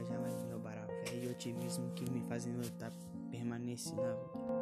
as janelinhas, o barafé e otimismo que me fazem lutar, permanecer na vida.